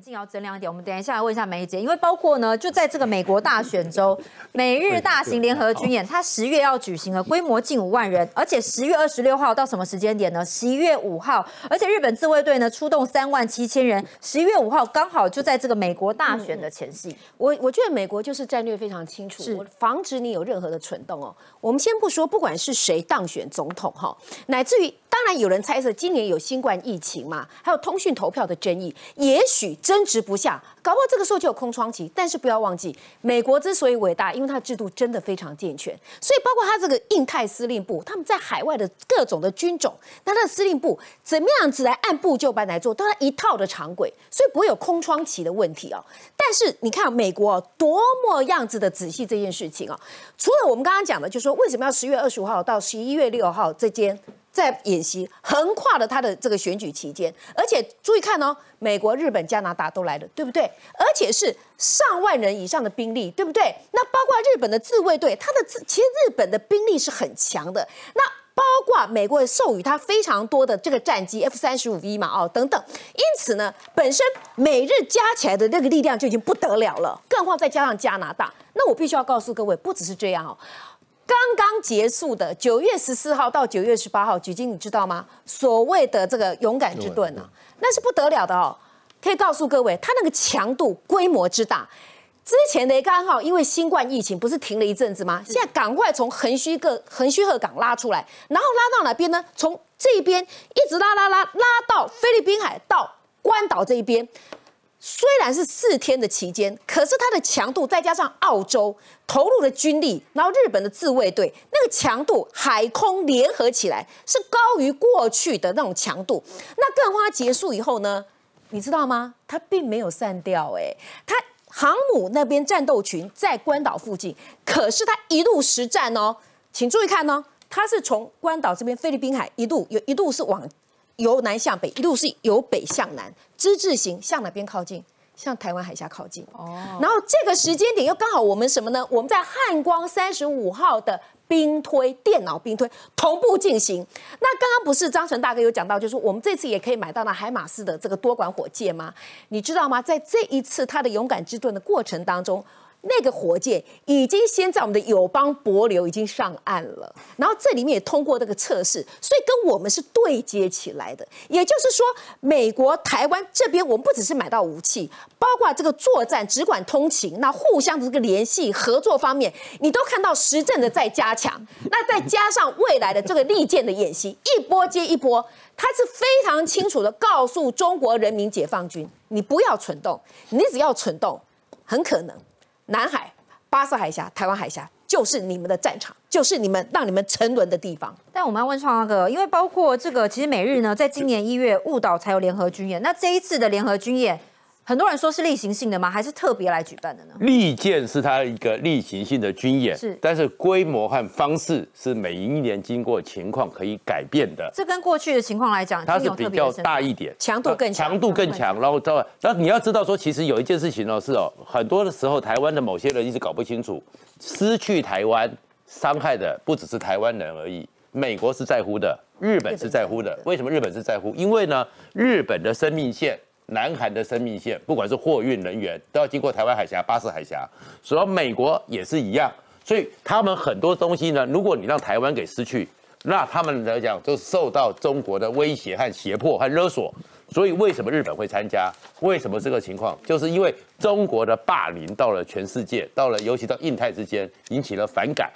眼镜要增量一点。我们等一下来问一下梅姐，因为包括呢，就在这个美国大选周，美日大型联合军演，它十月要举行了，规模近五万人，而且十月二十六号到什么时间点呢？十一月五号，而且日本自卫队呢出动三万七千人，十一月五号刚好就在这个美国大选的前夕。我我觉得美国就是战略非常清楚，是防止你有任何的蠢动哦。我们先不说，不管是谁当选总统哈，乃至于当然有人猜测今年有新冠疫情嘛，还有通讯投票的争议，也许争执不下，搞不好这个时候就有空窗期。但是不要忘记，美国之所以伟大，因为它的制度真的非常健全，所以包括它这个印太司令部，他们在海外的各种的军种，那它的司令部怎么样子来按部就班来做，都是一套的常轨，所以不会有空窗期的问题哦。但是你看美国、哦、多么样子的仔细这件事情啊、除了我们刚刚讲的，就是说为什么要十月二十五号到十一月六号之间在演习，横跨了他的这个选举期间，而且注意看哦，美国、日本、加拿大都来了，对不对？而且是上万人以上的兵力，对不对？那包括日本的自卫队，它的自其实日本的兵力是很强的，那。包括美国授予他非常多的这个战机 F 三十五 V 嘛，哦等等，因此呢，本身美日加起来的那个力量就已经不得了了，更何况再加上加拿大，那我必须要告诉各位，不只是这样哦。刚刚结束的九月十四号到九月十八号，举金你知道吗？所谓的这个勇敢之盾啊，那是不得了的哦。可以告诉各位，它那个强度、规模之大。之前的刚好因为新冠疫情不是停了一阵子吗？现在赶快从横须贺横须贺港拉出来，然后拉到哪边呢？从这边一直拉拉拉拉到菲律宾海到关岛这一边。虽然是四天的期间，可是它的强度再加上澳洲投入的军力，然后日本的自卫队那个强度，海空联合起来是高于过去的那种强度。那更花结束以后呢？你知道吗？它并没有散掉、哎，它航母那边战斗群在关岛附近，可是它一路实战哦，请注意看哦，它是从关岛这边菲律宾海一路有一路是往由南向北，一路是由北向南，之字形向哪边靠近？向台湾海峡靠近。哦，然后这个时间点又刚好我们什么呢？我们在汉光三十五号的兵推电脑兵推同步进行。那刚刚不是张成大哥有讲到，就是我们这次也可以买到那海马斯的这个多管火箭吗？你知道吗？在这一次他的勇敢之盾的过程当中。那个火箭已经先在我们的友邦帛琉已经上岸了，然后这里面也通过这个测试，所以跟我们是对接起来的。也就是说，美国、台湾这边，我们不只是买到武器，包括这个作战只管通勤，那互相的这个联系合作方面，你都看到实证的在加强。那再加上未来的这个利剑的演习，一波接一波，它是非常清楚的告诉中国人民解放军，你不要蠢动，你只要蠢动，很可能。南海、巴士海峡、台湾海峡就是你们的战场，就是你们让你们沉沦的地方。但我们要问创那个，因为包括这个，其实美日呢，在今年一月误导才有联合军演。那这一次的联合军演，很多人说是例行性的吗？还是特别来举办的呢？利剑是它一个例行性的军演，是但是规模和方式是每一年经过情况可以改变的。这跟过去的情况来讲，它是比较大一点，强度更强强度更强。然后到，然后你要知道说，其实有一件事情哦，是哦，很多的时候台湾的某些人一直搞不清楚，失去台湾伤害的不只是台湾人而已，美国是在乎的，日本是在乎的。为什么日本是在乎？因为呢，日本的生命线。南韩的生命线，不管是货运人员，都要经过台湾海峡、巴士海峡，所以美国也是一样。所以他们很多东西呢，如果你让台湾给失去，那他们来讲就受到中国的威胁和胁迫和勒索。所以为什么日本会参加？为什么这个情况？就是因为中国的霸凌到了全世界，到了尤其到印太之间，引起了反感。